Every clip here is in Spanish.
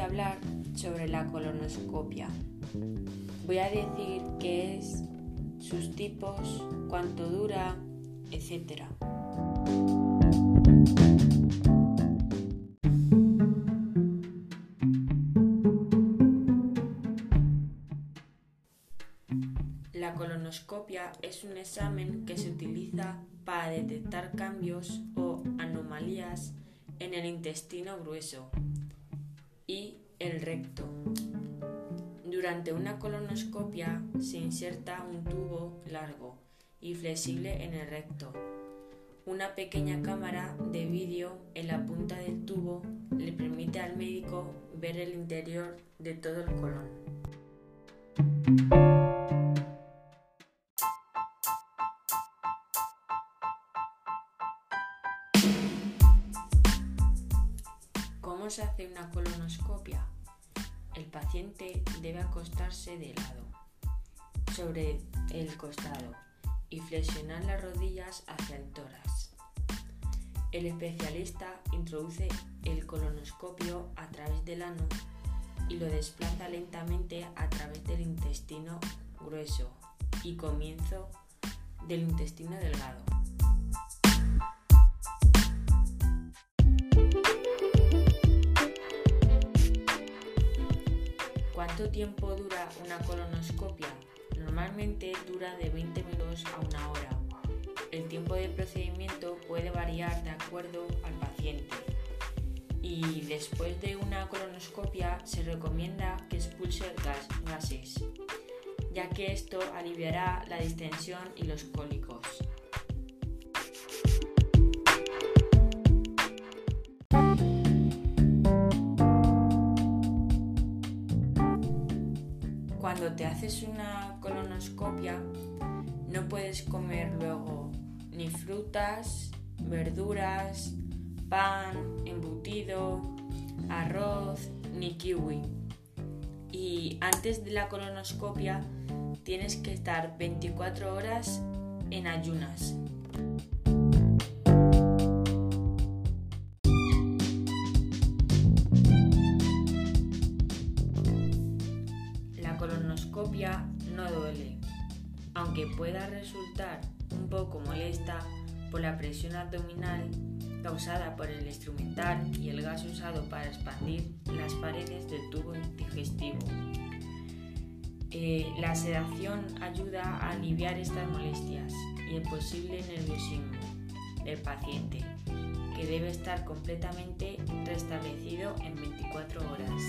hablar sobre la colonoscopia. Voy a decir qué es, sus tipos, cuánto dura, etc. La colonoscopia es un examen que se utiliza para detectar cambios o anomalías en el intestino grueso el recto. Durante una colonoscopia se inserta un tubo largo y flexible en el recto. Una pequeña cámara de vídeo en la punta del tubo le permite al médico ver el interior de todo el colon. ¿Cómo se hace una colonoscopia? El paciente debe acostarse de lado sobre el costado y flexionar las rodillas hacia el tórax. El especialista introduce el colonoscopio a través del ano y lo desplaza lentamente a través del intestino grueso y comienzo del intestino delgado. ¿Cuánto tiempo dura una colonoscopia? Normalmente dura de 20 minutos a una hora. El tiempo de procedimiento puede variar de acuerdo al paciente. Y después de una colonoscopia se recomienda que expulse gas, gases, ya que esto aliviará la distensión y los cólicos. Cuando te haces una colonoscopia no puedes comer luego ni frutas, verduras, pan, embutido, arroz ni kiwi. Y antes de la colonoscopia tienes que estar 24 horas en ayunas. No duele, aunque pueda resultar un poco molesta por la presión abdominal causada por el instrumental y el gas usado para expandir las paredes del tubo digestivo. Eh, la sedación ayuda a aliviar estas molestias y el posible nerviosismo del paciente, que debe estar completamente restablecido en 24 horas.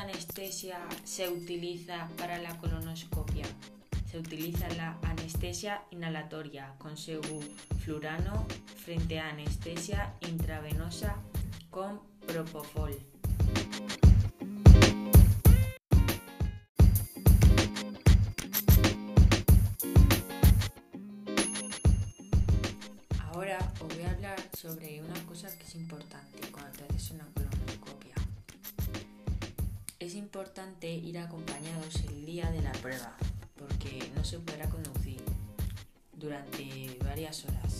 Anestesia se utiliza para la colonoscopia? Se utiliza la anestesia inhalatoria con sevoflurano frente a anestesia intravenosa con propofol. Ahora os voy a hablar sobre una cosa que es importante cuando te haces una importante ir acompañados el día de la prueba porque no se podrá conducir durante varias horas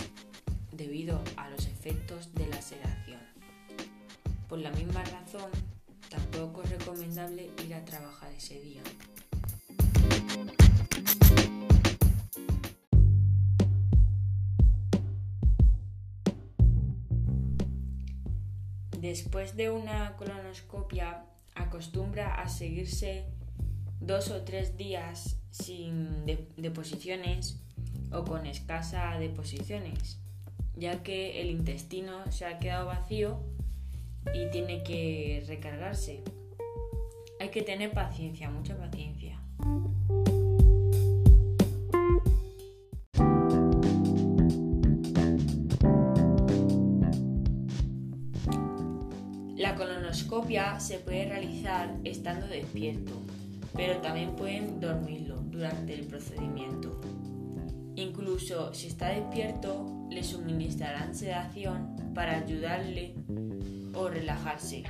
debido a los efectos de la sedación. Por la misma razón, tampoco es recomendable ir a trabajar ese día. Después de una colonoscopia acostumbra a seguirse dos o tres días sin de deposiciones o con escasa deposiciones, ya que el intestino se ha quedado vacío y tiene que recargarse. Hay que tener paciencia, mucha paciencia. Colonoscopia se puede realizar estando despierto, pero también pueden dormirlo durante el procedimiento. Incluso si está despierto, le suministrarán sedación para ayudarle o relajarse.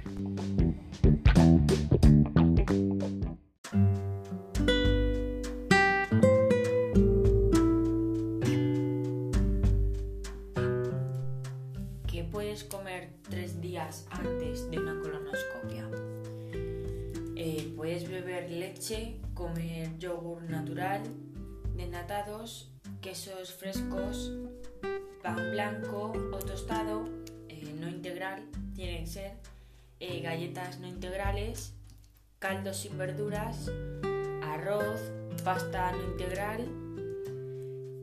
Puedes beber leche, comer yogur natural, desnatados, quesos frescos, pan blanco o tostado, eh, no integral, tiene que ser, eh, galletas no integrales, caldos sin verduras, arroz, pasta no integral,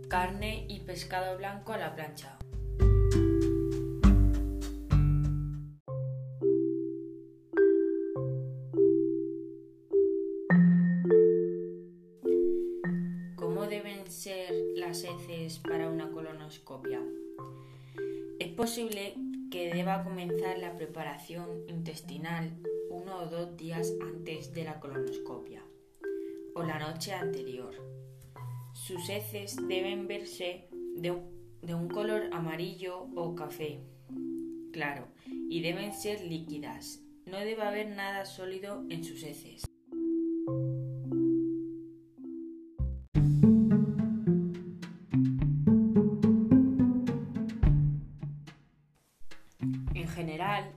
carne y pescado blanco a la plancha. Es posible que deba comenzar la preparación intestinal uno o dos días antes de la colonoscopia o la noche anterior. Sus heces deben verse de un, color amarillo o café, claro, y deben ser líquidas. No debe haber nada sólido en sus heces.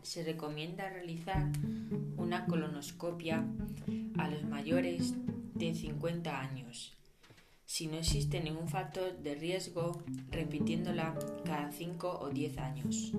Se recomienda realizar una colonoscopia a los mayores de 50 años, si no existe ningún factor de riesgo, repitiéndola cada 5 o 10 años.